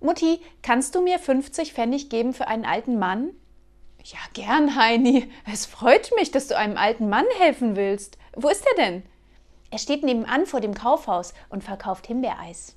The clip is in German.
Mutti, kannst du mir 50 Pfennig geben für einen alten Mann? Ja, gern, Heini. Es freut mich, dass du einem alten Mann helfen willst. Wo ist er denn? Er steht nebenan vor dem Kaufhaus und verkauft Himbeereis.